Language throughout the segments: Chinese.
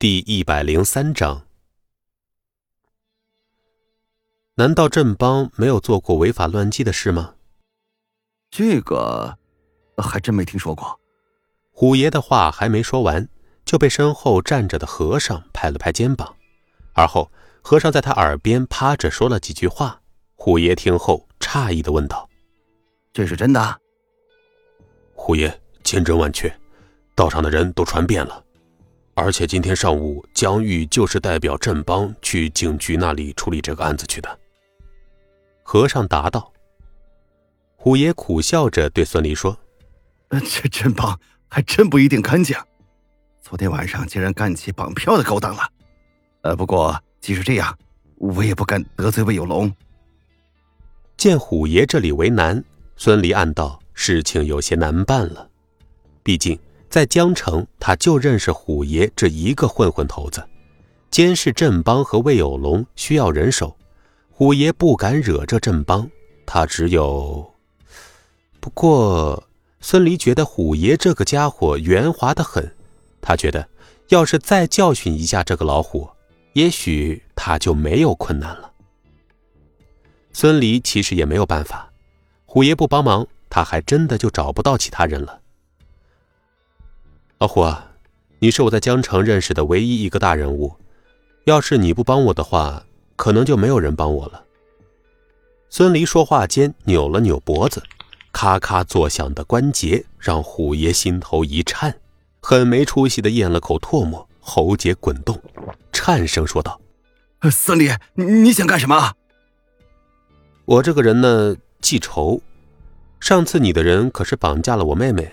第一百零三章，难道镇邦没有做过违法乱纪的事吗？这个还真没听说过。虎爷的话还没说完，就被身后站着的和尚拍了拍肩膀，而后和尚在他耳边趴着说了几句话。虎爷听后诧异的问道：“这是真的？”虎爷千真万确，道上的人都传遍了。而且今天上午，江玉就是代表镇邦去警局那里处理这个案子去的。和尚答道。虎爷苦笑着对孙离说：“这镇邦还真不一定干净，昨天晚上竟然干起绑票的勾当了。呃，不过即使这样，我也不敢得罪魏有龙。”见虎爷这里为难，孙离暗道事情有些难办了，毕竟。在江城，他就认识虎爷这一个混混头子，监视镇邦和魏有龙需要人手，虎爷不敢惹这镇邦，他只有。不过，孙离觉得虎爷这个家伙圆滑的很，他觉得要是再教训一下这个老虎，也许他就没有困难了。孙离其实也没有办法，虎爷不帮忙，他还真的就找不到其他人了。老虎啊，你是我在江城认识的唯一一个大人物，要是你不帮我的话，可能就没有人帮我了。孙离说话间扭了扭脖子，咔咔作响的关节让虎爷心头一颤，很没出息的咽了口唾沫，喉结滚动，颤声说道：“孙离，你想干什么？我这个人呢，记仇。上次你的人可是绑架了我妹妹。”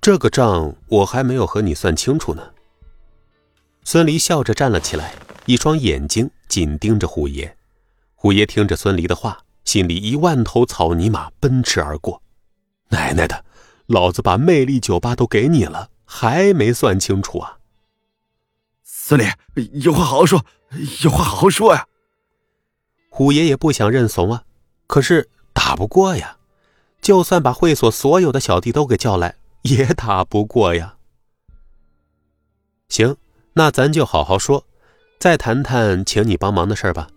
这个账我还没有和你算清楚呢。孙离笑着站了起来，一双眼睛紧盯着虎爷。虎爷听着孙离的话，心里一万头草泥马奔驰而过。奶奶的，老子把魅力酒吧都给你了，还没算清楚啊！孙离，有话好好说，有话好好说呀！虎爷也不想认怂啊，可是打不过呀。就算把会所所有的小弟都给叫来。也打不过呀。行，那咱就好好说，再谈谈请你帮忙的事吧。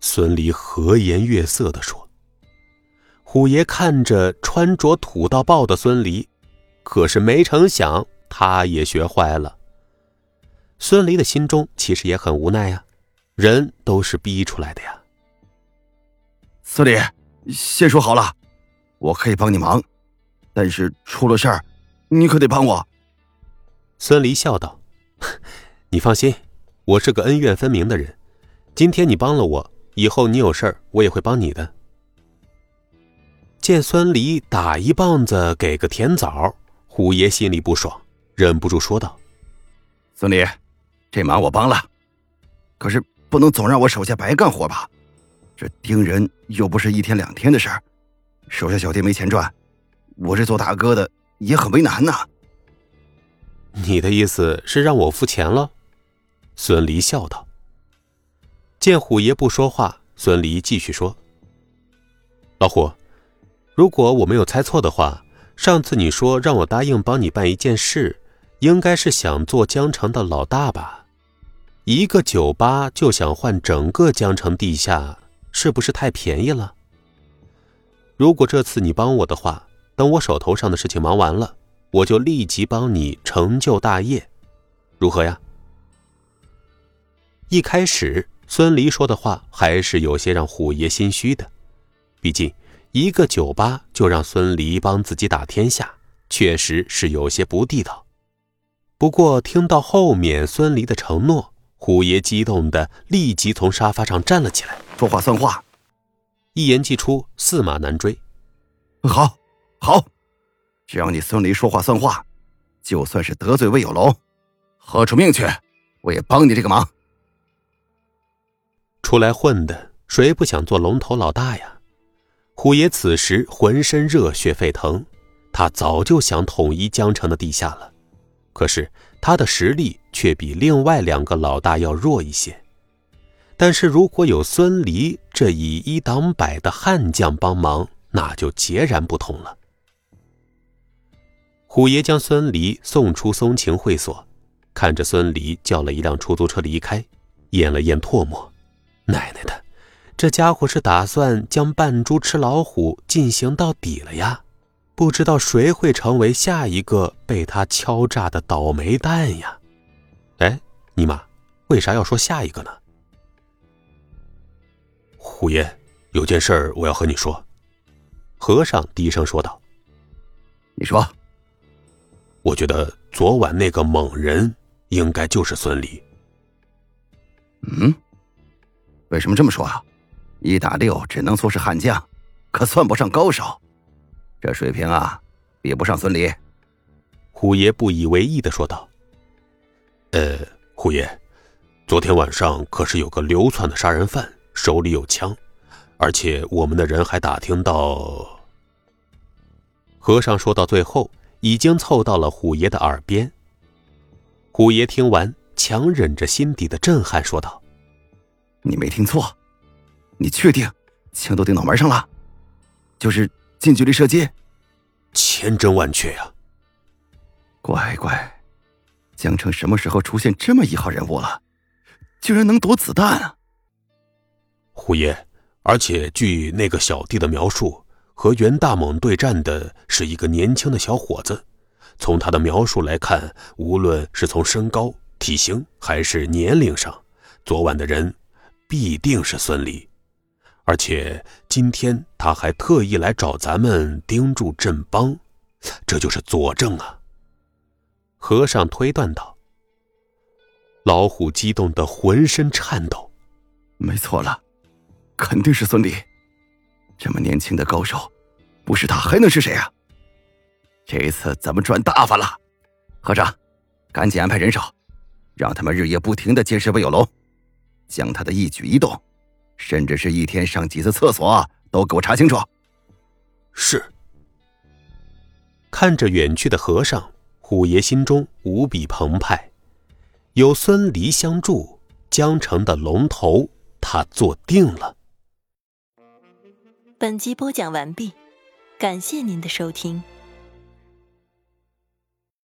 孙离和颜悦色的说。虎爷看着穿着土到爆的孙离，可是没成想他也学坏了。孙离的心中其实也很无奈呀，人都是逼出来的呀。孙离，先说好了，我可以帮你忙。但是出了事儿，你可得帮我。”孙离笑道，“你放心，我是个恩怨分明的人。今天你帮了我，以后你有事儿，我也会帮你的。”见孙离打一棒子给个甜枣，虎爷心里不爽，忍不住说道：“孙离，这忙我帮了，可是不能总让我手下白干活吧？这盯人又不是一天两天的事儿，手下小弟没钱赚。”我这做大哥的也很为难呐。你的意思是让我付钱了？孙离笑道。见虎爷不说话，孙离继续说：“老虎，如果我没有猜错的话，上次你说让我答应帮你办一件事，应该是想做江城的老大吧？一个酒吧就想换整个江城地下，是不是太便宜了？如果这次你帮我的话。”等我手头上的事情忙完了，我就立即帮你成就大业，如何呀？一开始，孙离说的话还是有些让虎爷心虚的，毕竟一个酒吧就让孙离帮自己打天下，确实是有些不地道。不过听到后面孙离的承诺，虎爷激动的立即从沙发上站了起来，说话算话，一言既出，驷马难追。好。好，只要你孙离说话算话，就算是得罪魏有龙，豁出命去，我也帮你这个忙。出来混的，谁不想做龙头老大呀？虎爷此时浑身热血沸腾，他早就想统一江城的地下了，可是他的实力却比另外两个老大要弱一些。但是如果有孙离这以一挡百的悍将帮忙，那就截然不同了。虎爷将孙离送出松晴会所，看着孙离叫了一辆出租车离开，咽了咽唾沫。奶奶的，这家伙是打算将扮猪吃老虎进行到底了呀？不知道谁会成为下一个被他敲诈的倒霉蛋呀？哎，尼玛，为啥要说下一个呢？虎爷，有件事我要和你说。和尚低声说道：“你说。”我觉得昨晚那个猛人应该就是孙离。嗯？为什么这么说啊？一打六只能说是悍将，可算不上高手。这水平啊，比不上孙离。虎爷不以为意的说道：“呃，虎爷，昨天晚上可是有个流窜的杀人犯，手里有枪，而且我们的人还打听到……”和尚说到最后，已经凑到了虎爷的耳边。虎爷听完，强忍着心底的震撼，说道：“你没听错，你确定枪都顶脑门上了？就是……”近距离射击，千真万确呀！乖乖，江城什么时候出现这么一号人物了？居然能躲子弹啊！虎爷，而且据那个小弟的描述，和袁大猛对战的是一个年轻的小伙子。从他的描述来看，无论是从身高、体型还是年龄上，昨晚的人必定是孙离。而且今天他还特意来找咱们盯住镇邦，这就是佐证啊！和尚推断道。老虎激动的浑身颤抖，没错了，肯定是孙离，这么年轻的高手，不是他还能是谁啊？这一次咱们赚大发了！和尚，赶紧安排人手，让他们日夜不停的监视魏有龙，将他的一举一动。甚至是一天上几次厕所，都给我查清楚。是。看着远去的和尚，虎爷心中无比澎湃。有孙离相助，江城的龙头他坐定了。本集播讲完毕，感谢您的收听。